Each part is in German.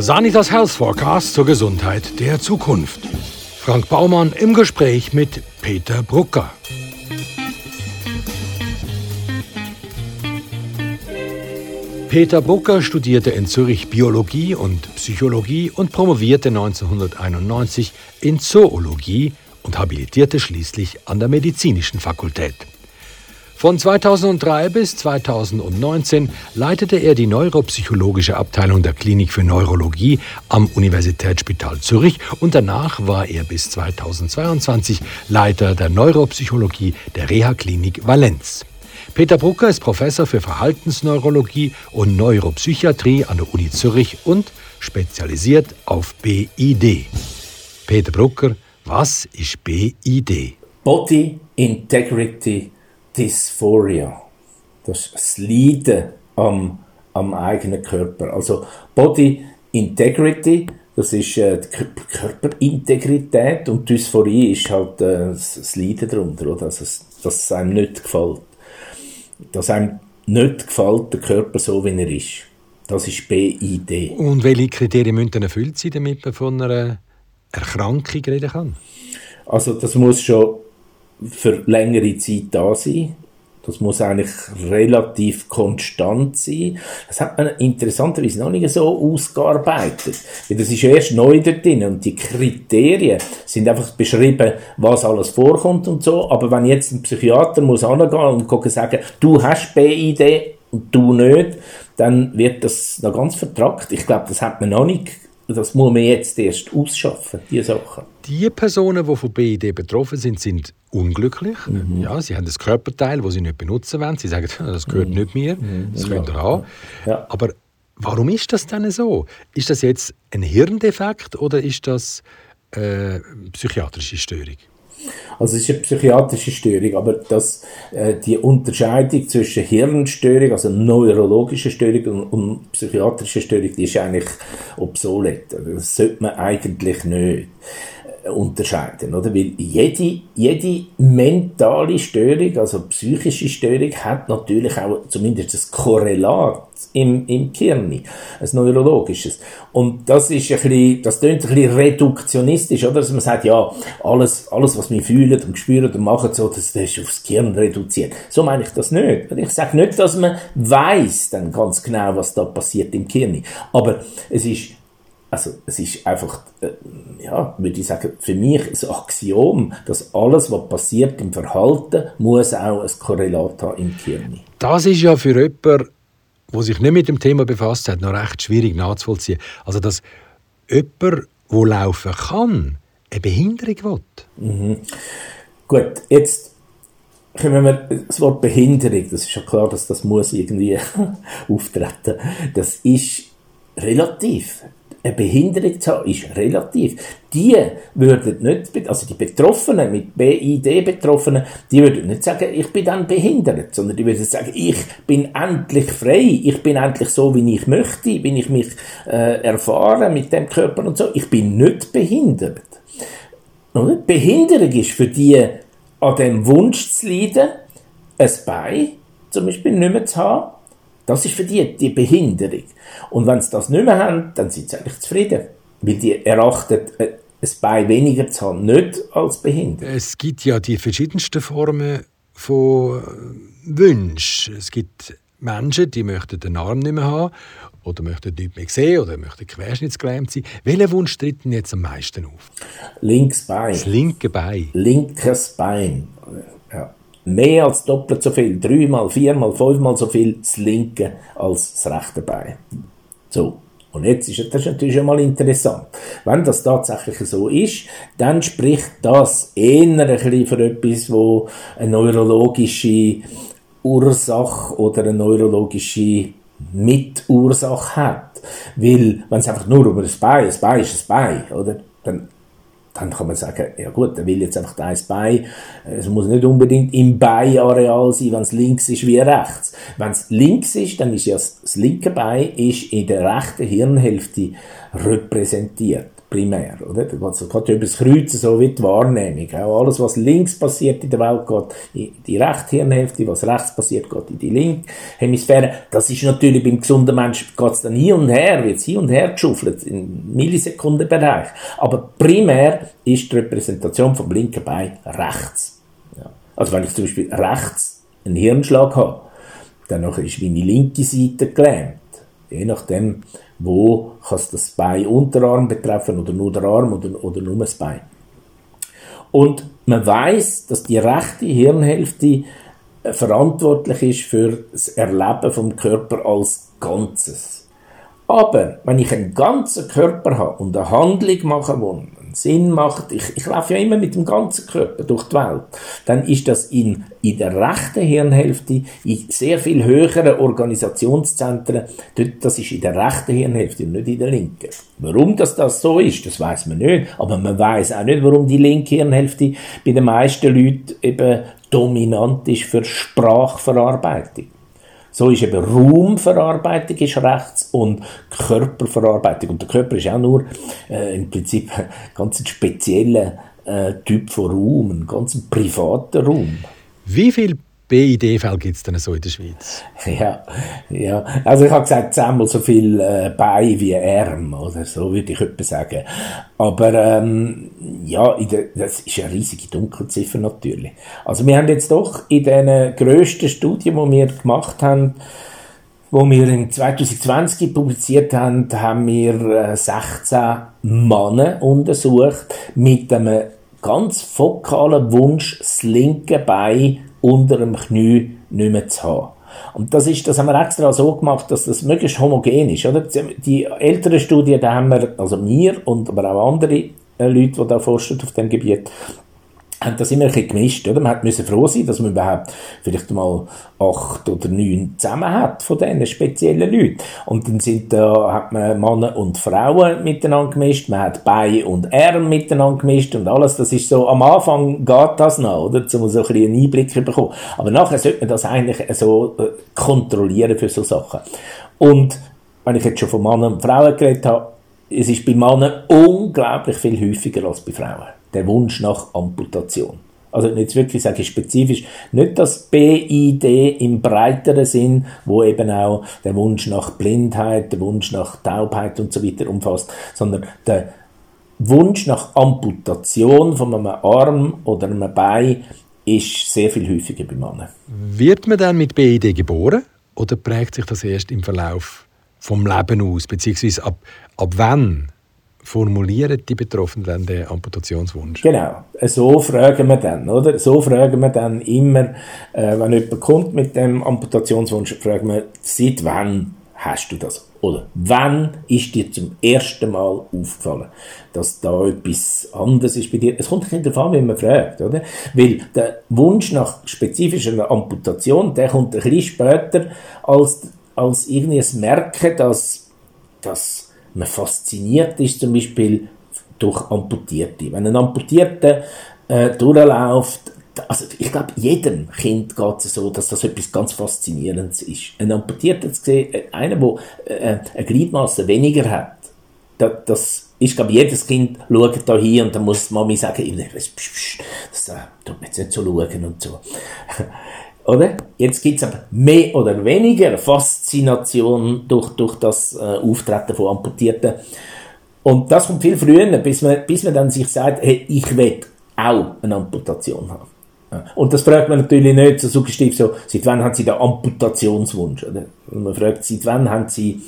Sanitas Health Forecast zur Gesundheit der Zukunft. Frank Baumann im Gespräch mit Peter Brucker. Peter Brucker studierte in Zürich Biologie und Psychologie und promovierte 1991 in Zoologie und habilitierte schließlich an der Medizinischen Fakultät. Von 2003 bis 2019 leitete er die neuropsychologische Abteilung der Klinik für Neurologie am Universitätsspital Zürich und danach war er bis 2022 Leiter der Neuropsychologie der Reha-Klinik Valenz. Peter Brucker ist Professor für Verhaltensneurologie und Neuropsychiatrie an der Uni Zürich und spezialisiert auf BID. Peter Brucker, was ist BID? Body Integrity Dysphoria. Das ist das Leiden am, am eigenen Körper. Also Body Integrity, das ist äh, die Körperintegrität und Dysphorie ist halt äh, das Leiden darunter, oder? Also, dass es einem nicht gefällt. Dass einem nicht gefällt, der Körper so, wie er ist. Das ist BID. Und welche Kriterien müssen erfüllt sein, damit man von einer Erkrankung reden kann? Also das muss schon für längere Zeit da sein. Das muss eigentlich relativ konstant sein. Das hat man interessanterweise noch nicht so ausgearbeitet. Weil das ist erst neu da drin und die Kriterien sind einfach beschrieben, was alles vorkommt und so. Aber wenn jetzt ein Psychiater muss angehen und gucken sagen, du hast BID und du nicht, dann wird das noch ganz vertragt. Ich glaube, das hat man noch nicht das muss man jetzt erst ausschaffen, diese Sachen. Die Personen, die von BID betroffen sind, sind unglücklich. Mhm. Ja, sie haben das Körperteil, das sie nicht benutzen wollen. Sie sagen, das gehört mhm. nicht mir, mhm. das könnt ihr haben. Ja. Aber warum ist das denn so? Ist das jetzt ein Hirndefekt oder ist das äh, psychiatrische Störung? Also es ist eine psychiatrische Störung, aber das, äh, die Unterscheidung zwischen Hirnstörung, also neurologische Störung und, und psychiatrische Störung, die ist eigentlich obsolet. Das sollte man eigentlich nicht unterscheiden, oder? Weil jede, jede mentale Störung, also psychische Störung, hat natürlich auch zumindest ein Korrelat im, im Gehirn, ein neurologisches. Und das ist ein bisschen, das klingt ein bisschen reduktionistisch, oder? Dass man sagt, ja, alles, alles, was wir fühlen und spüren und machen, so, das, das ist aufs Gehirn reduziert. So meine ich das nicht. Ich sage nicht, dass man weiß dann ganz genau, was da passiert im Gehirn. Aber es ist also es ist einfach, äh, ja, würde ich sagen, für mich ein Axiom, dass alles, was passiert im Verhalten, muss auch ein Korrelat haben im Gehirn. Das ist ja für jemanden, der sich nicht mit dem Thema befasst hat, noch recht schwierig nachzuvollziehen. Also, dass jemand, der laufen kann, eine Behinderung will. Mhm. Gut, jetzt kommen wir das Wort Behinderung, das ist ja klar, dass das muss irgendwie auftreten. Das ist relativ eine Behinderung zu haben, ist relativ. Die würden nicht, also die Betroffenen, mit BID-Betroffenen, die würden nicht sagen, ich bin dann behindert, sondern die würden sagen, ich bin endlich frei, ich bin endlich so, wie ich möchte, bin ich mich äh, erfahren mit dem Körper und so, ich bin nicht behindert. Und Behinderung ist für die, an dem Wunsch zu leiden, ein Bein zum Beispiel nicht mehr zu haben, das ist für die die Behinderung. Und wenn sie das nicht mehr haben, dann sind sie eigentlich zufrieden. Weil die erachten äh, ein Bein weniger zu haben nicht als behindert. Es gibt ja die verschiedensten Formen von äh, Wünschen. Es gibt Menschen, die möchten den Arm nicht mehr haben oder möchten nicht mehr sehen oder möchten querschnittsgelähmt sein. Welcher Wunsch tritt denn jetzt am meisten auf? Links Bein. Das linke Bein. Linkes Bein. Mehr als doppelt so viel, dreimal, viermal, fünfmal so viel das linke als das rechte Bein. So. Und jetzt ist das natürlich schon mal interessant. Wenn das tatsächlich so ist, dann spricht das eher ein bisschen für etwas, wo eine neurologische Ursache oder eine neurologische Mitursache hat. Weil, wenn es einfach nur über das Bein, das Bein ist ein Bein, oder? Dann dann kann man sagen, ja gut, er will jetzt einfach eins Bein. Es muss nicht unbedingt im Beinareal sein, wenn es links ist wie rechts. Wenn es links ist, dann ist ja das, linke Bein ist in der rechten Hirnhälfte repräsentiert. Primär, oder? Also geht über das Kreuzen so wie die Wahrnehmung. Auch alles, was links passiert in der Welt, geht in die rechte Hirnhälfte, was rechts passiert, geht in die linke Hemisphäre. Das ist natürlich beim gesunden Menschen, geht es dann hin und her, wird hin und her geschuffelt, im Millisekundenbereich. Aber primär ist die Repräsentation vom linken Bein rechts. Ja. Also wenn ich zum Beispiel rechts einen Hirnschlag habe, dann ist meine linke Seite gelähmt. Je nachdem, wo kann es das Bein Unterarm betreffen oder nur der Arm oder, oder nur das Bein. Und man weiß, dass die rechte Hirnhälfte äh, verantwortlich ist für das Erleben vom Körper als Ganzes. Aber wenn ich einen ganzen Körper habe und eine Handlung mache, die Sinn macht, ich, ich laufe ja immer mit dem ganzen Körper durch die Welt, dann ist das in, in der rechten Hirnhälfte, in sehr viel höheren Organisationszentren, dort, das ist in der rechten Hirnhälfte und nicht in der linken. Warum das, das so ist, das weiß man nicht, aber man weiß auch nicht, warum die linke Hirnhälfte bei den meisten Leuten eben dominant ist für Sprachverarbeitung. So ist eben Raumverarbeitung ist rechts und Körperverarbeitung. Und der Körper ist auch nur äh, im Prinzip ein ganz spezieller äh, Typ von Raum, ein ganz privater Raum. Wie viel BID-Fälle gibt es denn so in der Schweiz? Ja, ja. also ich habe gesagt, zehnmal so viel äh, Bein wie Arm, oder so würde ich etwa sagen. Aber ähm, ja, der, das ist eine riesige Dunkelziffer natürlich. Also wir haben jetzt doch in den grössten Studien, die wir gemacht haben, wo wir in 2020 publiziert haben, haben wir 16 äh, Männer untersucht mit einem ganz fokalen Wunsch, das linke Bein unter dem Knie nicht mehr zu haben. Und das ist, das haben wir extra so gemacht, dass das möglichst homogen ist, oder? Die älteren Studien, da haben wir, also wir und aber auch andere äh, Leute, die da forschen auf dem Gebiet, haben das immer ein bisschen gemischt, oder? Man hat froh sein, dass man überhaupt vielleicht mal acht oder neun zusammen hat von diesen speziellen Leuten. Und dann sind da, hat man Männer und Frauen miteinander gemischt, man hat Bein und Arm miteinander gemischt und alles. Das ist so, am Anfang geht das noch, oder? Um so ein bisschen einen Einblick zu bekommen. Aber nachher sollte man das eigentlich so äh, kontrollieren für so Sachen. Und, wenn ich jetzt schon von Männern und Frauen geredet habe, es ist bei Männern unglaublich viel häufiger als bei Frauen der Wunsch nach Amputation. Also jetzt wirklich sage ich spezifisch, nicht das BID im breiteren Sinn, wo eben auch der Wunsch nach Blindheit, der Wunsch nach Taubheit und so weiter umfasst, sondern der Wunsch nach Amputation von einem Arm oder einem Bein ist sehr viel häufiger bei Männern. Wird man dann mit BID geboren oder prägt sich das erst im Verlauf vom Leben aus, beziehungsweise ab, ab wann formulieren die Betroffenen dann den Amputationswunsch? Genau, so fragen wir dann, oder? So fragen wir dann immer, äh, wenn jemand kommt mit dem Amputationswunsch, fragen wir, seit wann hast du das? Oder wann ist dir zum ersten Mal aufgefallen, dass da etwas anderes ist bei dir? Es kommt nicht darauf an, wie man fragt, oder? Weil der Wunsch nach spezifischer Amputation, der kommt ein bisschen später als, als irgendwie ein Merken, dass, dass man fasziniert ist zum Beispiel durch Amputierte. Wenn ein Amputierter äh, durchläuft, also ich glaube, jedem Kind geht es so, dass das etwas ganz Faszinierendes ist. Ein Amputierter zu sehen, äh, einer, der äh, eine Gliedmasse weniger hat, das, das ist, glaube jedes Kind schaut da hin und dann muss die Mami sagen, das, das äh, tut mir jetzt nicht so schauen und so. Oder? Jetzt gibt es aber mehr oder weniger Faszination durch, durch das äh, Auftreten von Amputierten. Und das kommt viel früher, bis man, bis man dann sich sagt, hey, ich will auch eine Amputation haben. Und das fragt man natürlich nicht so suggestiv so, seit wann haben Sie den Amputationswunsch? Oder? Und man fragt, seit wann haben Sie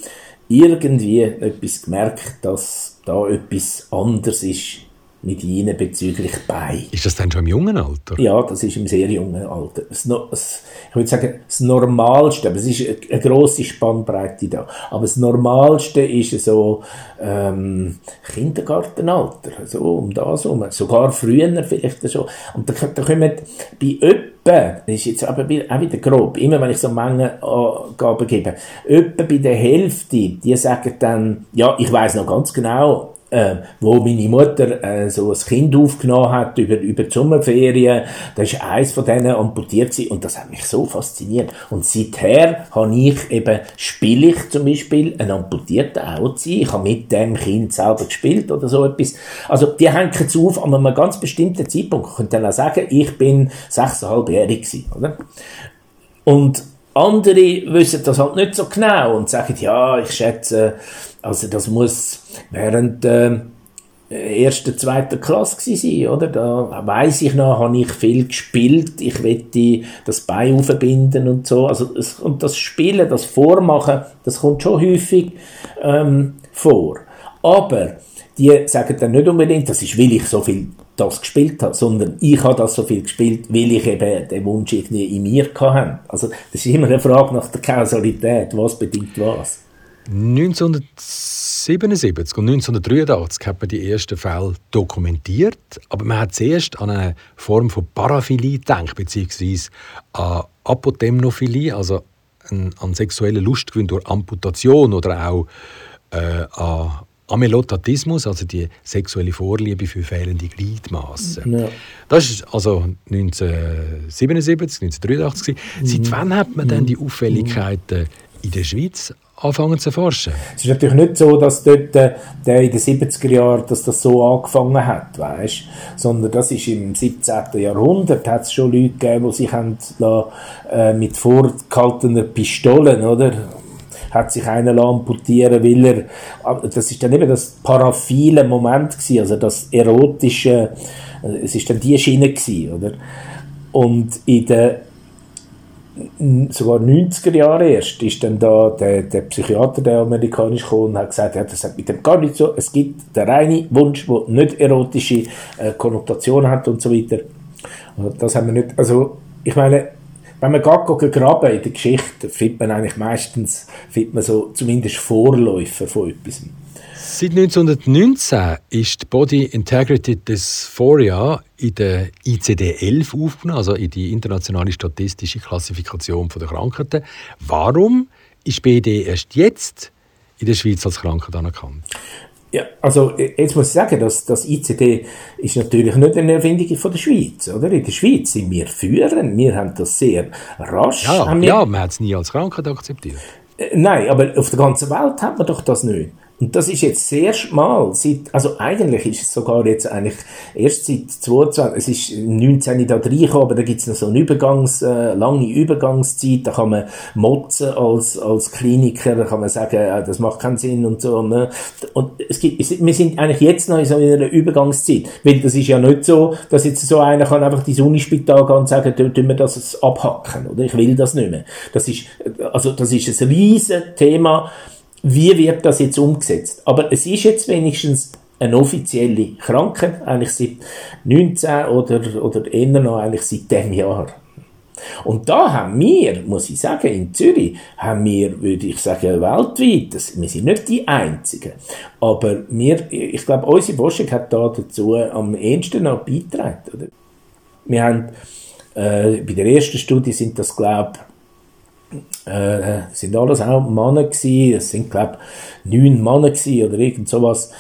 irgendwie etwas gemerkt, dass da etwas anders ist mit ihnen bezüglich bei. Ist das dann schon im jungen Alter? Ja, das ist im sehr jungen Alter. Das, das, ich würde sagen, das Normalste, aber es ist eine, grosse Spannbreite da. Aber das Normalste ist so ähm, Kindergartenalter, so um das herum. Sogar früher vielleicht schon. Und da, da kommen bei etwa, das ist jetzt aber auch wieder grob, immer wenn ich so Mengenangaben gebe, etwa bei der Hälfte, die sagen dann, ja, ich weiß noch ganz genau, äh, wo meine Mutter äh, so ein Kind aufgenommen hat über, über die Sommerferien. Da ist eins von denen amputiert gewesen, und das hat mich so fasziniert. Und seither habe ich eben, spiele ich zum Beispiel einen amputierten auch Ich habe mit dem Kind selber gespielt oder so etwas. Also die hängen es auf an einem ganz bestimmten Zeitpunkt. Ich könnte dann auch sagen, ich bin sechseinhalbjährig gewesen, oder? Und andere wissen das halt nicht so genau und sagen, ja, ich schätze, also das muss während der äh, ersten, zweiten Klasse sein, oder? Da weiß ich noch, habe ich viel gespielt, ich wette das Bein aufbinden und so. Also es, und das Spielen, das Vormachen, das kommt schon häufig ähm, vor. Aber die sagen dann nicht unbedingt, das ist, weil ich so viel das gespielt habe, sondern ich habe das so viel gespielt, weil ich eben den Wunsch irgendwie in mir hatte. Also das ist immer eine Frage nach der Kausalität, was bedingt was. 1977 und 1983 hat man die ersten Fälle dokumentiert, aber man hat zuerst an eine Form von Paraphilie gedacht, beziehungsweise an Apotemnophilie, also an, an sexuelle Lustgewinn durch Amputation oder auch äh, an Amelotatismus, also die sexuelle Vorliebe für fehlende Gliedmaßen. Ja. Das war also 1977, 1983. Mhm. Seit wann hat man denn die mhm. Auffälligkeiten in der Schweiz anfangen zu erforschen? Es ist natürlich nicht so, dass dort äh, in den 70er Jahren dass das so angefangen hat, weißt? sondern das ist im 17. Jahrhundert hat es schon Leute gegeben, die sich haben, äh, mit vorgehaltenen Pistolen, oder? Hat sich einer amputieren weil er, das ist dann eben das paraphile Moment gewesen, also das erotische, es ist dann die Schiene gewesen, oder? Und in den sogar 90er Jahren erst ist dann da der, der Psychiater, der amerikanisch kam und hat gesagt, ja, das hat mit dem gar nicht so, es gibt den reinen Wunsch, der nicht erotische äh, Konnotationen hat und so weiter. Und das haben wir nicht, also ich meine, wenn man geht graben in der Geschichte, findet man eigentlich meistens findet man so zumindest Vorläufer von etwas. Seit 1919 ist die Body Integrity Dysphoria in der ICD-11 aufgenommen, also in die internationale statistische Klassifikation der Krankheiten. Warum ist BD erst jetzt in der Schweiz als Krankheit anerkannt? Ja, also jetzt muss ich sagen, dass das ICD ist natürlich nicht eine Erfindung von der Schweiz, oder? In der Schweiz sind wir führend, wir haben das sehr rasch. Ja, ja man hat es nie als Krankheit akzeptiert. Äh, nein, aber auf der ganzen Welt hat man doch das nicht. Und das ist jetzt das erste Mal, seit, also eigentlich ist es sogar jetzt eigentlich erst seit 22, es ist 19 da reingekommen, aber da gibt es noch so eine Übergangs, äh, lange Übergangszeit, da kann man motzen als, als Kliniker, da kann man sagen, äh, das macht keinen Sinn und so, ne? Und es gibt, es, wir sind eigentlich jetzt noch in so einer Übergangszeit, weil das ist ja nicht so, dass jetzt so einer kann einfach ins Unispital gehen und sagen, tun wir das abhacken, oder? Ich will das nicht mehr. Das ist, also, das ist ein riesen Thema, wie wird das jetzt umgesetzt? Aber es ist jetzt wenigstens eine offizielle Krankheit, eigentlich seit 19 oder, oder eher noch eigentlich seit dem Jahr. Und da haben wir, muss ich sagen, in Zürich, haben wir, würde ich sagen, weltweit, das, wir sind nicht die Einzigen, aber wir, ich glaube, unsere Forschung hat da dazu am ehesten noch beigetragen. Wir haben, äh, bei der ersten Studie sind das, glaube ich, äh, sind alles auch Männer gewesen. Es sind, glaube neun Männer gewesen oder irgend sowas,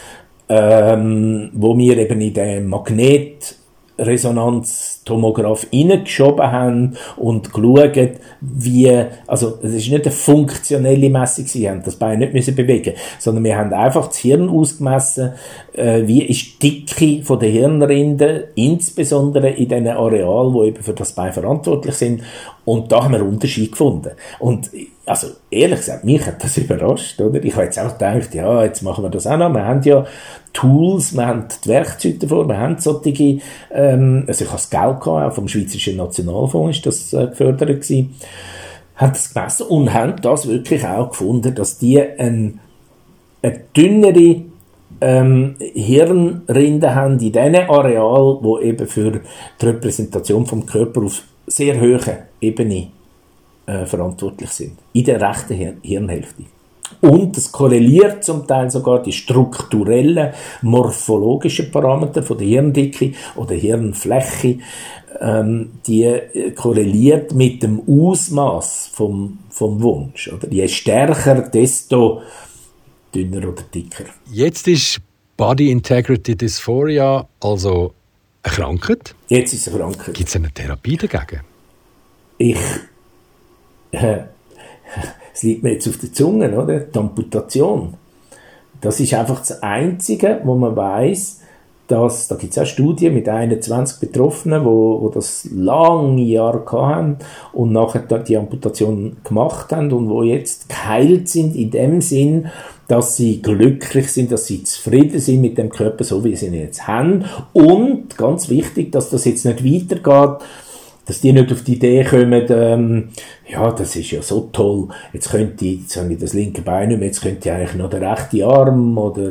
ähm, wo wir eben in den Magnet Resonanztomograph reingeschoben haben und geschaut, wie, also es ist nicht eine funktionelle Messung, sie haben das Bein nicht müssen bewegen, sondern wir haben einfach das Hirn ausgemessen, äh, wie ist die Dicke von der Hirnrinde, insbesondere in den Arealen, wo eben für das Bein verantwortlich sind und da haben wir Unterschied gefunden. Und also ehrlich gesagt, mich hat das überrascht, oder? Ich habe jetzt auch gedacht, ja, jetzt machen wir das auch noch. Wir haben ja Tools, wir haben die Werkzeuge davor, wir haben solche, ähm, also ich habe das Geld gehabt, auch vom Schweizerischen Nationalfonds ist das äh, gefördert gewesen, haben das gemessen und haben das wirklich auch gefunden, dass die ein, eine dünnere ähm, Hirnrinde haben in diesen Areal, wo eben für die Repräsentation vom Körper auf sehr hoher Ebene äh, verantwortlich sind. In der rechten Hir Hirnhälfte. Und es korreliert zum Teil sogar die strukturellen, morphologischen Parameter von der Hirndicke oder Hirnfläche, ähm, die äh, korreliert mit dem Ausmaß vom, vom Wunsch. Oder? Je stärker, desto dünner oder dicker. Jetzt ist Body Integrity Dysphoria also eine Krankheit? Jetzt ist es eine Krankheit. Gibt es eine Therapie dagegen? Ich. Äh, es liegt mir jetzt auf der Zunge, oder? Die Amputation. Das ist einfach das Einzige, wo man weiß, dass, da gibt es auch Studien mit 21 Betroffenen, wo, wo das lange Jahre hatten und nachher die Amputation gemacht haben und wo jetzt geheilt sind in dem Sinn, dass sie glücklich sind, dass sie zufrieden sind mit dem Körper, so wie sie ihn jetzt haben. Und ganz wichtig, dass das jetzt nicht weitergeht, dass die nicht auf die Idee kommen, ähm, ja, das ist ja so toll, jetzt könnte ich, jetzt habe ich das linke Bein nicht mehr, jetzt könnte ich eigentlich noch der rechte Arm oder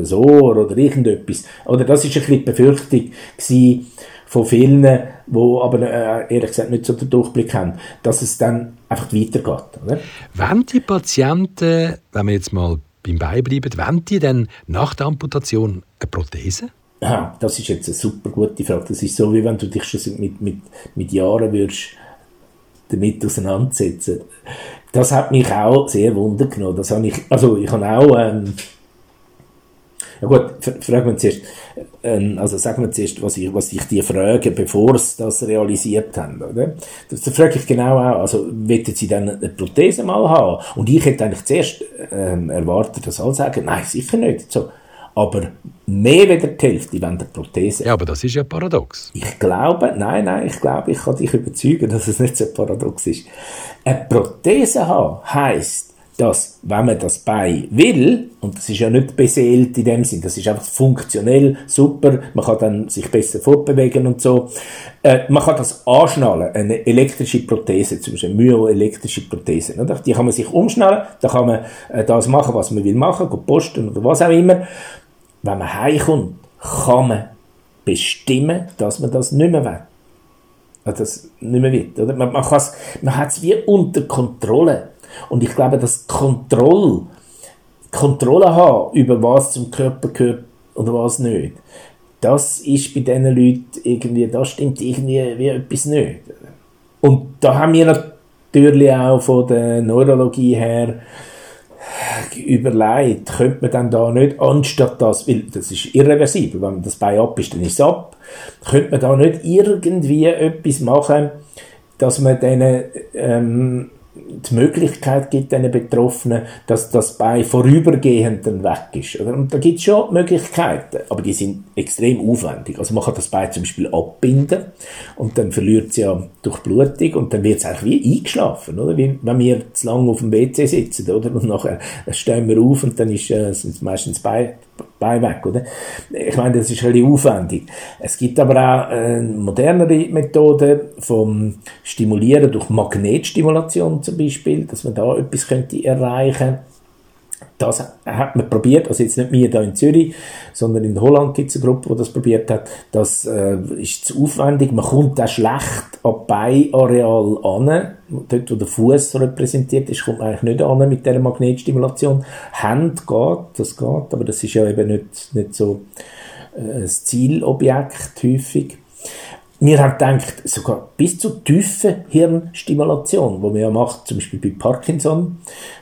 äh, so oder irgendetwas. Oder das ist ein bisschen die Befürchtung von vielen, die aber äh, ehrlich gesagt nicht so den Durchblick haben, dass es dann einfach weitergeht. Oder? Wenn die Patienten, wenn wir jetzt mal beim Bein bleiben, wenn die dann nach der Amputation eine Prothese? Aha, das ist jetzt eine super gute Frage. Das ist so, wie wenn du dich schon mit, mit, mit Jahren würdest damit auseinandersetzen. Das hat mich auch sehr Wunder genommen. Das habe ich, also ich habe auch, ähm, ja gut, fragen wir zuerst, ähm, also sagen wir zuerst, was ich, was ich dir frage, bevor sie das realisiert haben, oder? Das, das frage ich genau auch, also, wollen sie dann eine Prothese mal haben? Und ich hätte eigentlich zuerst ähm, erwartet, dass alle sagen, nein, sicher nicht. So, aber mehr als die Hälfte wollen eine Prothese. Ja, aber das ist ja paradox. Ich glaube, nein, nein, ich glaube, ich kann dich überzeugen, dass es nicht so paradox ist. Eine Prothese haben heisst, dass, wenn man das Bein will, und das ist ja nicht beseelt in dem Sinn, das ist einfach funktionell super, man kann dann sich besser fortbewegen und so, äh, man kann das anschnallen, eine elektrische Prothese, zum Beispiel eine myoelektrische Prothese, oder? die kann man sich umschnallen, da kann man äh, das machen, was man will machen, posten oder was auch immer, wenn man heimkommt, kann man bestimmen, dass man das nicht mehr will. Also das nicht mehr will. Oder? Man, man, man hat es wie unter Kontrolle. Und ich glaube, dass Kontrolle, Kontrolle haben, über was zum Körper gehört oder was nicht, das ist bei diesen Leuten irgendwie, da stimmt irgendwie wie etwas nicht. Und da haben wir natürlich auch von der Neurologie her überlegt, könnte man dann da nicht, anstatt das, weil das ist irreversibel, wenn das Bein ab ist, dann ist es ab, könnte man da nicht irgendwie etwas machen, dass man denen ähm, die Möglichkeit gibt, den Betroffenen, dass das bei vorübergehend weg ist. Und da gibt es schon Möglichkeiten, aber die sind extrem aufwendig. Also man kann das Bein zum Beispiel abbinden und dann verliert es ja durch Blutung und dann wird es eigentlich wie eingeschlafen, oder? Wie wenn wir zu lange auf dem WC sitzen, oder? Und nachher stehen wir auf und dann ist äh, meistens Bein Bein weg, oder? Ich meine, das ist relativ aufwendig. Es gibt aber auch äh, modernere Methoden vom Stimulieren durch Magnetstimulation zum Beispiel, dass man da etwas könnte erreichen das hat man probiert, also jetzt nicht mir da in Zürich, sondern in Holland gibt es eine Gruppe, die das probiert hat. Das äh, ist zu aufwendig, man kommt auch schlecht am Beiareal an, dort wo der Fuß repräsentiert ist, kommt man eigentlich nicht an mit dieser Magnetstimulation. Hand geht, das geht, aber das ist ja eben nicht, nicht so äh, das Zielobjekt häufig. Wir haben gedacht, sogar bis zu tiefen Hirnstimulation, wo man ja macht, zum Beispiel bei Parkinson,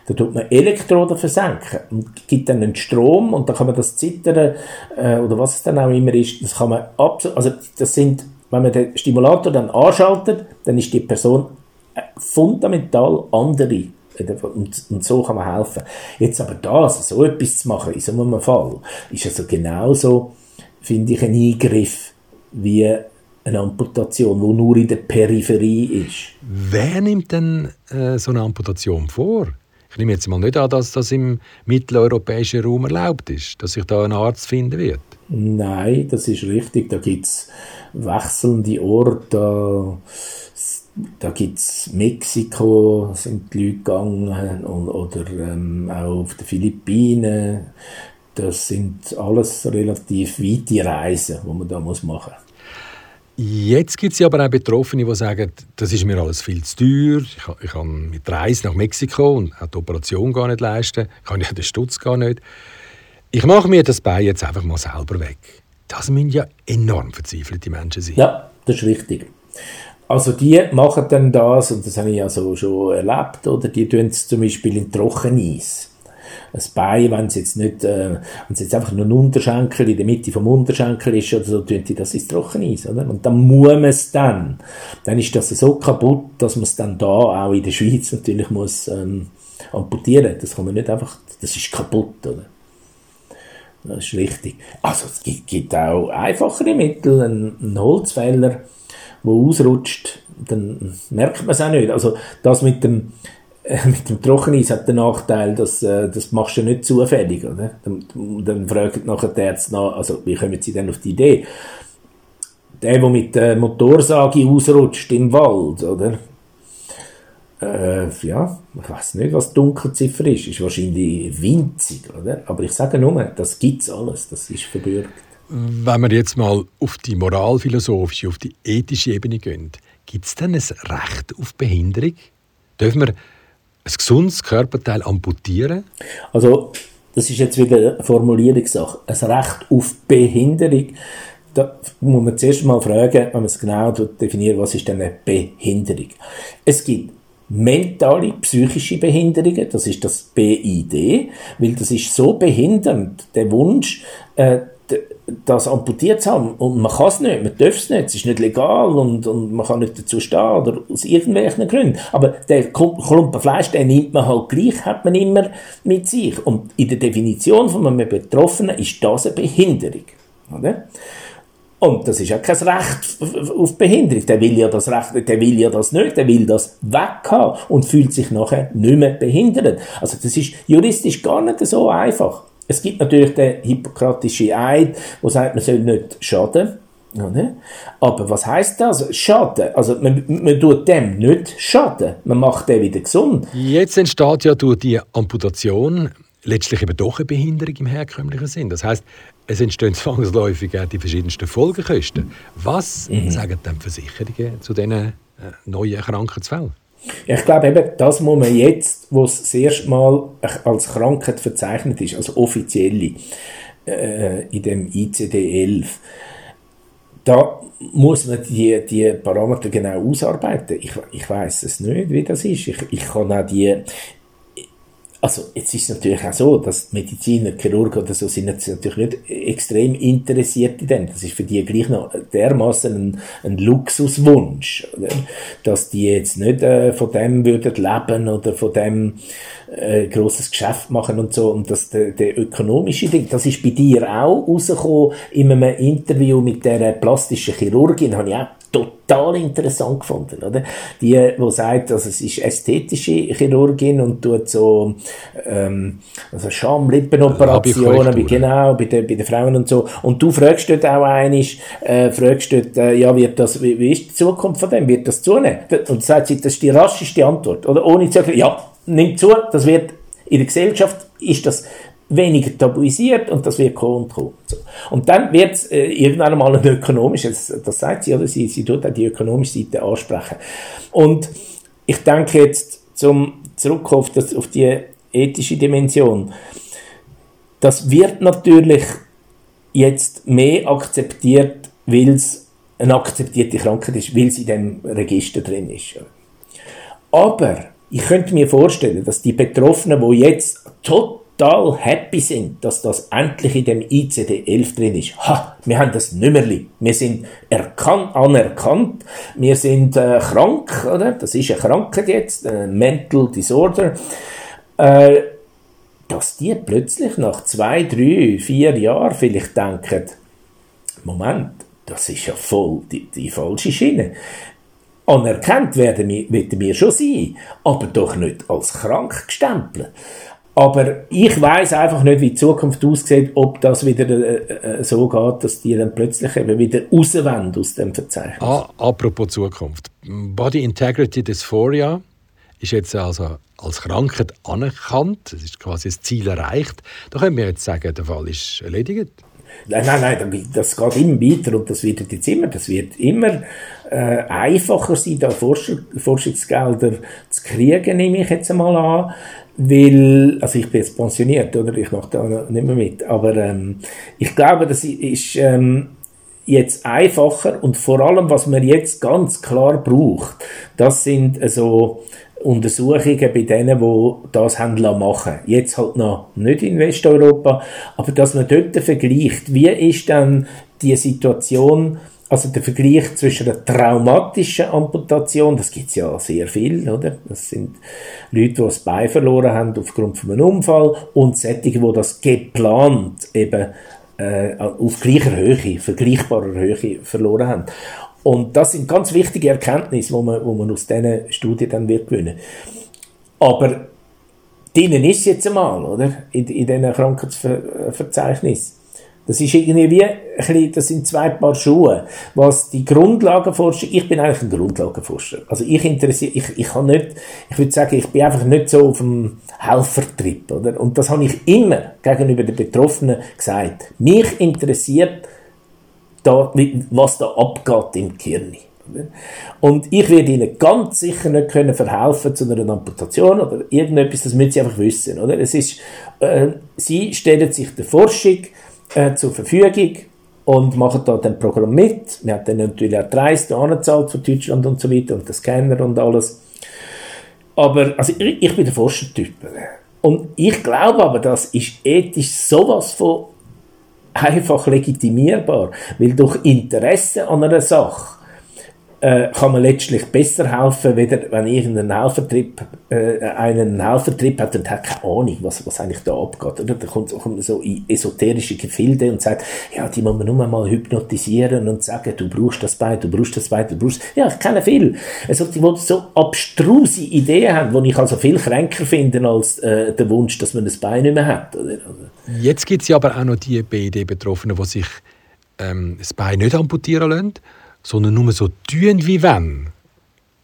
da tut man Elektroden versenken und gibt dann einen Strom und dann kann man das Zittern äh, oder was es dann auch immer ist, das kann man absolut, also das sind, wenn man den Stimulator dann anschaltet, dann ist die Person fundamental andere und, und, so kann man helfen. Jetzt aber das, so etwas zu machen in so einem Fall, ist also genauso, finde ich, ein Eingriff wie eine Amputation, die nur in der Peripherie ist. Wer nimmt denn äh, so eine Amputation vor? Ich nehme jetzt mal nicht an, dass das im mitteleuropäischen Raum erlaubt ist, dass sich da ein Arzt finden wird. Nein, das ist richtig. Da gibt es wechselnde Orte. Da, gibt es Mexiko, sind die Leute gegangen, und, oder ähm, auch auf den Philippinen. Das sind alles relativ weite Reisen, die man da machen muss. Jetzt gibt es aber auch Betroffene, die sagen, das ist mir alles viel zu teuer, ich, kann mit Reise nach Mexiko und die Operation gar nicht leisten, kann ja den Stutz gar nicht. Ich mache mir das Bein jetzt einfach mal selber weg. Das müssen ja enorm verzweifelte Menschen sein. Ja, das ist richtig. Also die machen dann das, und das habe ich also schon erlebt, oder die tun es zum Beispiel in Trockeneis. Ein Bein, wenn es jetzt nicht, äh, wenn es jetzt einfach nur ein Unterschenkel in der Mitte vom Unterschenkel ist oder so, tun die das ins Trockeneis, oder? Und dann muss man es dann. Dann ist das so kaputt, dass man es dann da auch in der Schweiz natürlich muss ähm, amputieren. Das kann man nicht einfach, das ist kaputt, oder? Das ist richtig. Also es gibt, gibt auch einfachere Mittel, ein, Holzfäller, der ausrutscht, dann merkt man es auch nicht. Also das mit dem mit dem Trockeneis hat den Nachteil, dass äh, das machst du nicht zufällig, oder? Dann, dann fragt nachher der Ärzte nach, also wie kommen sie denn auf die Idee? Der, der mit der Motorsage ausrutscht im Wald, oder? Äh, ja, ich weiß nicht, was die Dunkelziffer ist. Ist wahrscheinlich winzig, oder? Aber ich sage nur, das gibt's alles, das ist verbürgt. Wenn wir jetzt mal auf die moralphilosophische, auf die ethische Ebene gehen, gibt es denn ein Recht auf Behinderung? Dürfen wir ein gesundes Körperteil amputieren? Also, das ist jetzt wieder eine Formulierungssache. Ein Recht auf Behinderung, da muss man zuerst mal fragen, wenn man es genau definiert, was ist denn eine Behinderung? Es gibt mentale, psychische Behinderungen, das ist das BID, weil das ist so behindernd, der Wunsch, äh, das amputiert zu haben. Und man kann es nicht, man darf es nicht, es ist nicht legal und, und man kann nicht dazu stehen oder aus irgendwelchen Gründen. Aber der Klumpen Fleisch, den nimmt man halt gleich, hat man immer mit sich. Und in der Definition von einem Betroffenen ist das eine Behinderung. Oder? Und das ist ja kein Recht auf Behinderung. Der will ja das Recht, der will ja das nicht, der will das weghaben und fühlt sich nachher nicht mehr behindert. Also das ist juristisch gar nicht so einfach. Es gibt natürlich den hippokratischen Eid, wo sagt, man soll nicht schaden. Oder? Aber was heißt das? Schaden. Also man, man tut dem nicht schaden. Man macht den wieder gesund. Jetzt entsteht ja durch die Amputation letztlich eben doch eine Behinderung im herkömmlichen Sinn. Das heißt, es entstehen zwangsläufig auch die verschiedensten Folgekosten. Was mhm. sagen denn Versicherungen zu diesen äh, neuen Krankheitsfällen? Ich glaube eben, das muss man jetzt, wo es das erste Mal als Krankheit verzeichnet ist, also offiziell äh, in dem ICD-11, da muss man die, die Parameter genau ausarbeiten. Ich, ich weiß es nicht, wie das ist. Ich, ich kann auch die, also jetzt ist es natürlich auch so, dass Mediziner, Chirurgen oder so sind natürlich nicht extrem interessiert in dem. Das ist für die gleich noch dermaßen ein, ein Luxuswunsch, oder? dass die jetzt nicht äh, von dem würden leben oder von dem äh, großes Geschäft machen und so. Und das der, der ökonomische Ding, das ist bei dir auch rausgekommen in einem Interview mit der plastischen Chirurgin, habe ich auch total interessant gefunden, oder? Die, wo sagt, also es ist ästhetische Chirurgin und tut so, ähm, also Schamlippenoperationen, bei, genau, bei den, bei den Frauen und so. Und du fragst dort auch einisch, äh, fragst dort, äh, ja, wird das, wie, wie ist die Zukunft von dem? Wird das zunehmen? Und sagt sie, das ist die rascheste Antwort, oder? Ohne zu sagen, ja, nimmt zu, das wird, in der Gesellschaft ist das weniger tabuisiert und das wird kommen und. So. Und dann wird es äh, irgendwann einmal ein ökonomisches, das sagt sie, oder sie, sie tut auch die ökonomische Seite ansprechen. Und ich denke jetzt, zum zurück auf, das, auf die ethische Dimension, das wird natürlich jetzt mehr akzeptiert, weil es eine akzeptierte Krankheit ist, weil sie in dem Register drin ist. Aber ich könnte mir vorstellen, dass die Betroffenen, die jetzt total total happy sind, dass das endlich in dem ICD-11 drin ist. Ha, wir haben das Nummerli. Wir sind erkannt, anerkannt. Wir sind äh, krank, oder? Das ist eine Krankheit jetzt, äh, Mental Disorder. Äh, dass die plötzlich nach zwei, drei, vier Jahren vielleicht denken, Moment, das ist ja voll die, die falsche Schiene. Anerkannt werden wir, werden wir schon sein, aber doch nicht als krank gestempelt. Aber ich weiß einfach nicht, wie die Zukunft aussieht, ob das wieder äh, äh, so geht, dass die dann plötzlich eben wieder rauswenden aus dem Verzeichnis. Ah, apropos Zukunft. Body Integrity Dysphoria ist jetzt also als Krankheit anerkannt. Es ist quasi das Ziel erreicht. Da können wir jetzt sagen, der Fall ist erledigt. Nein, nein, nein, das geht immer weiter und das wird jetzt immer, das wird immer äh, einfacher sein, da Forschungsgelder zu kriegen, nehme ich jetzt einmal an weil, also ich bin jetzt pensioniert, oder? Ich mache da nicht mehr mit. Aber ähm, ich glaube, das ist ähm, jetzt einfacher und vor allem, was man jetzt ganz klar braucht, das sind so Untersuchungen bei denen, die das haben machen Jetzt halt noch nicht in Westeuropa, aber dass man dort vergleicht, wie ist dann die Situation, also der Vergleich zwischen einer traumatischen Amputation, das gibt es ja sehr viel, oder? Das sind Leute, die das Bein verloren haben aufgrund von einem Unfall und solche, die das geplant eben äh, auf gleicher Höhe, vergleichbarer Höhe verloren haben. Und das sind ganz wichtige Erkenntnisse, die man, wo man aus diesen Studien dann wird gewinnen. Aber denen ist jetzt einmal, oder? In, in diesen Krankheitsverzeichnissen. Das ist irgendwie wie, bisschen, das sind zwei Paar Schuhe. Was die Grundlagenforschung, ich bin eigentlich ein Grundlagenforscher. Also ich interessiere, ich, ich kann nicht, ich würde sagen, ich bin einfach nicht so auf dem Helfertrip, oder? Und das habe ich immer gegenüber den Betroffenen gesagt. Mich interessiert, da, was da abgeht im Gehirn. Und ich werde ihnen ganz sicher nicht können verhelfen zu einer Amputation oder irgendetwas, das müssen sie einfach wissen, oder? Es ist, äh, sie stellen sich der Forschung äh, zur Verfügung und machen da ein Programm mit. Wir haben dann natürlich auch die Reise angezahlt von Deutschland und so weiter und den Scanner und alles. Aber also ich, ich bin der Forschertyp. Und ich glaube aber, das ist ethisch sowas von einfach legitimierbar, weil durch Interesse an einer Sache äh, kann man letztlich besser helfen, weder wenn irgendein Helfertrip, äh, einen Helfertrip hat und hat keine Ahnung, was, was eigentlich da abgeht. Oder? Da kommt, kommt so in esoterische Gefilde und sagt, ja, die muss man nur mal hypnotisieren und sagen, du brauchst das Bein, du brauchst das Bein, du brauchst, ja, ich kenne viel. Also, die, die so abstruse Ideen haben, die ich also viel kränker finde als äh, der Wunsch, dass man das Bein nicht mehr hat. Oder? Jetzt gibt es ja aber auch noch die BD-Betroffenen, die sich ähm, das Bein nicht amputieren lassen sondern nur so tun wie wenn.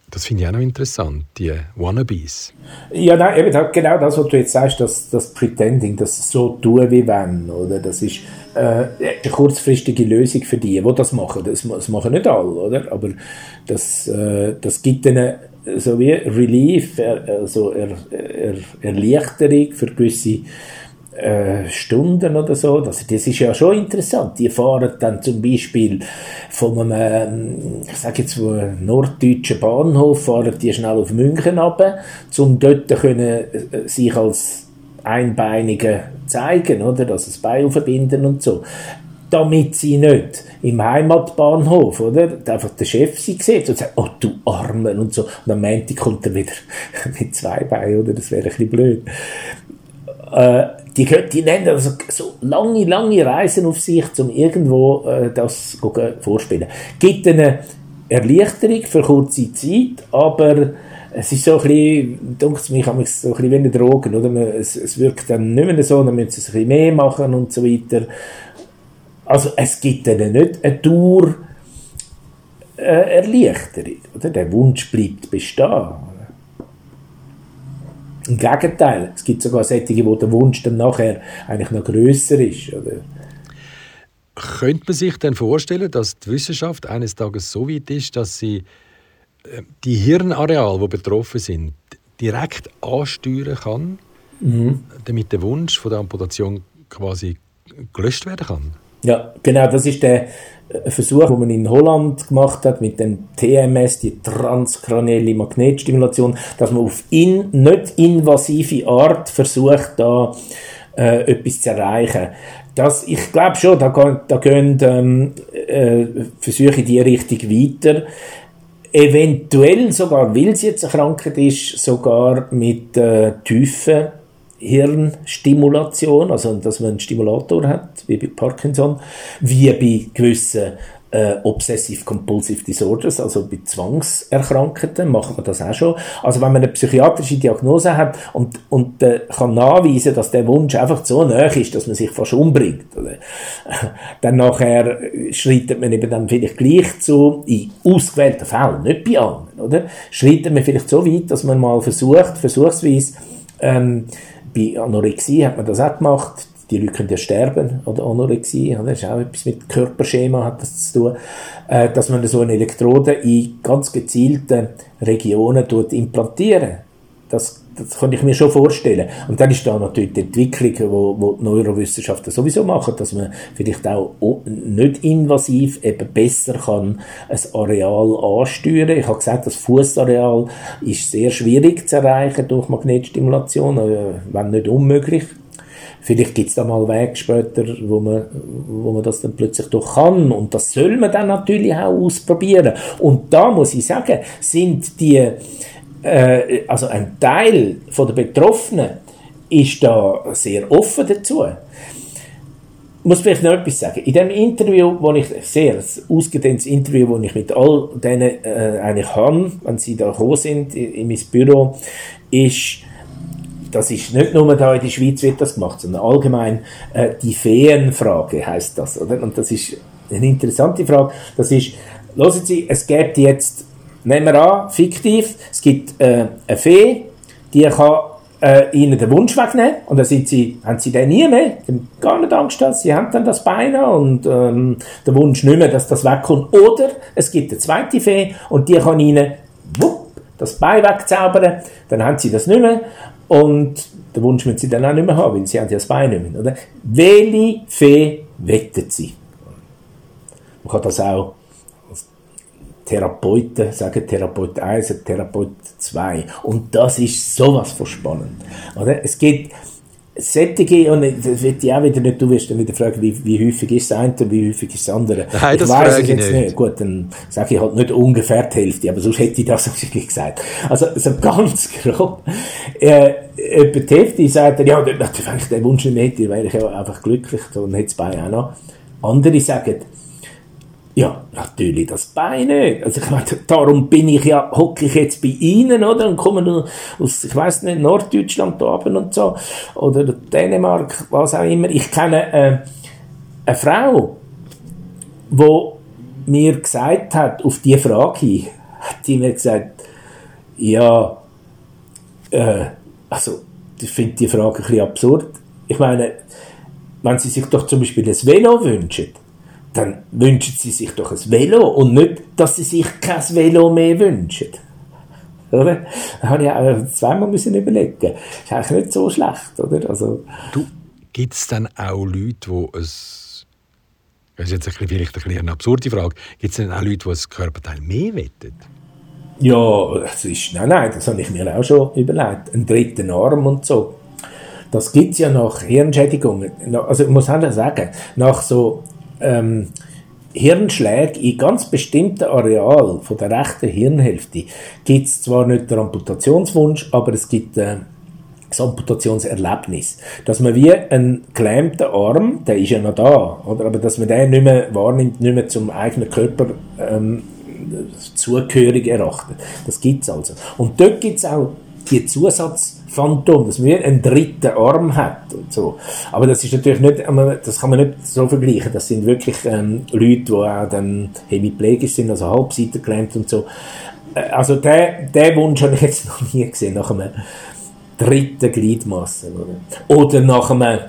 Das finde ich auch noch interessant, die Wannabes. Ja, nein, eben genau das, was du jetzt sagst, das, das Pretending, das so tun wie wenn, oder? Das ist äh, eine kurzfristige Lösung für die, die das machen. Das, das machen nicht alle, oder? Aber das, äh, das gibt ihnen so wie Relief, also er, er, Erleichterung für gewisse äh, Stunden oder so. Das, das ist ja schon interessant. Die fahren dann zum Beispiel von einem, ich sage jetzt, norddeutschen Bahnhof, fahren die schnell auf München runter, um dort können, äh, sich als Einbeinige zeigen, oder? Also das Bein verbinden und so. Damit sie nicht im Heimatbahnhof, oder? Einfach der Chef sie sieht und sagt, oh du Armen und so. Und am Montag kommt er wieder mit zwei Beinen, oder? Das wäre ein bisschen blöd. Äh, die, die nehmen also so lange, lange Reisen auf sich, um irgendwo äh, das vorspielen. Gibt eine Erleichterung für kurze Zeit, aber es ist so ein bisschen, denkt mich, so ein bisschen Drogen, oder? Es, es wirkt dann nicht mehr so, dann müssen sie ein bisschen mehr machen und so weiter. Also es gibt ihnen nicht eine Dauer äh, Erleichterung, oder? Der Wunsch bleibt bestehen. Im Gegenteil, es gibt sogar solche, wo der Wunsch dann nachher eigentlich noch grösser ist. Oder? Könnte man sich denn vorstellen, dass die Wissenschaft eines Tages so weit ist, dass sie äh, die Hirnareale, die betroffen sind, direkt ansteuern kann, mhm. damit der Wunsch von der Amputation quasi gelöscht werden kann? Ja, genau, das ist der Versuch, den man in Holland gemacht hat mit dem TMS, die transkranielle Magnetstimulation, dass man auf in, nicht invasive Art versucht, da äh, etwas zu erreichen. Das, ich glaube schon, da, da gehen ähm, äh, Versuche in die Richtung weiter. Eventuell sogar, weil es jetzt eine Krankheit ist, sogar mit äh, tiefen Hirnstimulation, also dass man einen Stimulator hat, wie bei Parkinson, wie bei gewissen äh, Obsessive-Compulsive Disorders, also bei Zwangserkrankten, macht man das auch schon. Also wenn man eine psychiatrische Diagnose hat und, und äh, kann nachweisen, dass der Wunsch einfach so nahe ist, dass man sich fast umbringt, oder? dann nachher schreitet man eben dann vielleicht gleich zu, in ausgewählten Fällen, nicht bei allen, oder? Schreitet man vielleicht so weit, dass man mal versucht, versuchsweise, ähm, bei Anorexie hat man das auch gemacht. Die Leute können ja sterben oder Anorexie, das ist auch etwas mit Körperschema hat das zu tun, äh, dass man so eine Elektrode in ganz gezielte Regionen tut implantieren Das, das kann ich mir schon vorstellen. Und dann ist da natürlich die Entwicklung, wo, wo die Neurowissenschaften sowieso machen, dass man vielleicht auch nicht invasiv eben besser kann ein Areal ansteuern. Ich habe gesagt, das Fußareal ist sehr schwierig zu erreichen durch Magnetstimulation, äh, wenn nicht unmöglich. Vielleicht gibt es da mal Wege später, wo man, wo man das dann plötzlich doch kann. Und das soll man dann natürlich auch ausprobieren. Und da muss ich sagen, sind die, äh, also ein Teil von der Betroffenen ist da sehr offen dazu. Ich muss vielleicht noch etwas sagen. In dem Interview, wo ich sehr ausgedehntes Interview, wo ich mit all denen äh, eigentlich habe, wenn sie da gekommen sind in, in mein Büro, ist das ist nicht nur da in der Schweiz wird das gemacht, sondern allgemein äh, die Feenfrage heißt das, oder? Und das ist eine interessante Frage. Das ist, hören Sie, es gibt jetzt, nehmen wir an, fiktiv, es gibt äh, eine Fee, die kann äh, ihnen den Wunsch wegnehmen und dann sind sie, haben sie den nie mehr, gar nicht Angst, dass sie haben dann das Bein und ähm, der Wunsch nicht mehr, dass das wegkommt. Oder es gibt eine zweite Fee und die kann ihnen wupp, das Bein wegzaubern, dann haben sie das nicht mehr und den Wunsch müssen sie dann auch nicht mehr haben, weil sie haben ja das Bein nicht mehr. Oder? Welche Fee wettet sie? Man kann das auch Therapeuten sagen, Therapeut 1 und Therapeut 2. Und das ist sowas von spannend. Oder? Es gibt Sättige, und das wird ich auch wieder nicht, du wirst dann wieder fragen, wie, wie häufig ist das eine und wie häufig ist das andere. Nein, das ich weiß es jetzt nicht. nicht. Gut, dann sage ich halt nicht ungefähr die Hälfte, aber sonst hätte ich das wirklich gesagt. Also, so ganz grob. Äh, etwa die Hälfte sagt ja, wenn ich den Wunsch nicht hätte, wäre ich ja einfach glücklich und hätte das Bein auch noch. Andere sagen, ja, natürlich das Bein nicht. Also ich meine, darum bin ich ja, hocke ich jetzt bei Ihnen, oder? Und komme aus, ich weiß nicht, Norddeutschland da oben und so. Oder Dänemark, was auch immer. Ich kenne äh, eine Frau, wo mir gesagt hat, auf die Frage hat die mir gesagt, ja, äh, also, ich finde die Frage ein bisschen absurd. Ich meine, wenn Sie sich doch zum Beispiel ein Velo wünschen, dann wünschen sie sich doch ein Velo und nicht, dass sie sich kein Velo mehr wünschen. Oder? Da habe ich auch zweimal müssen überlegen. Das ist eigentlich nicht so schlecht, oder? Also, du, gibt es dann auch Leute, die es das ist jetzt ein vielleicht ein bisschen eine absurde Frage. Gibt es denn auch Leute, die ein Körperteil mehr wettet? Ja, das ist, nein, nein, das habe ich mir auch schon überlegt. Einen dritten Arm und so. Das gibt es ja nach Hirnschädigungen. Also ich muss auch sagen, nach so ähm, Hirnschläge in ganz bestimmten Areal von der rechten Hirnhälfte gibt es zwar nicht den Amputationswunsch, aber es gibt äh, das Amputationserlebnis. Dass man wie einen gelähmten Arm, der ist ja noch da, oder? aber dass man den nicht mehr wahrnimmt, nicht mehr zum eigenen Körper ähm, zugehörig erachtet. Das gibt es also. Und dort gibt es auch die Zusatzphantom, dass man einen dritten Arm hat und so. Aber das ist natürlich nicht, das kann man nicht so vergleichen. Das sind wirklich ähm, Leute, die auch dann hemiplegisch sind, also halbseiter gelähmt und so. Äh, also der, der Wunsch habe ich jetzt noch nie gesehen, nach einem dritten Gliedmasse. Oder, oder nach einem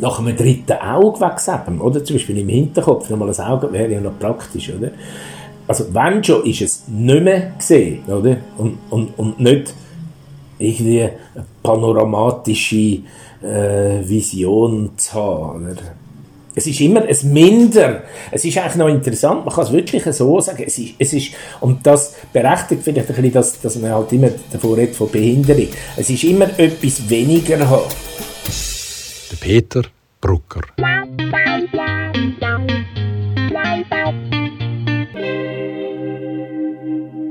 nach einem dritten Auge wegseben, oder? Zum Beispiel im Hinterkopf nochmal ein Auge wäre ja noch praktisch, oder? Also wenn schon, ist es nicht mehr gesehen, oder? Und, und, und nicht irgendwie eine panoramatische äh, Vision zu haben. Oder? Es ist immer ein Minder. Es ist eigentlich noch interessant, man kann es wirklich so sagen. Es ist, es ist, und das berechtigt vielleicht ein bisschen, dass, dass man halt immer davor redet von Behinderung. Es ist immer etwas weniger haben. Der Peter Brucker.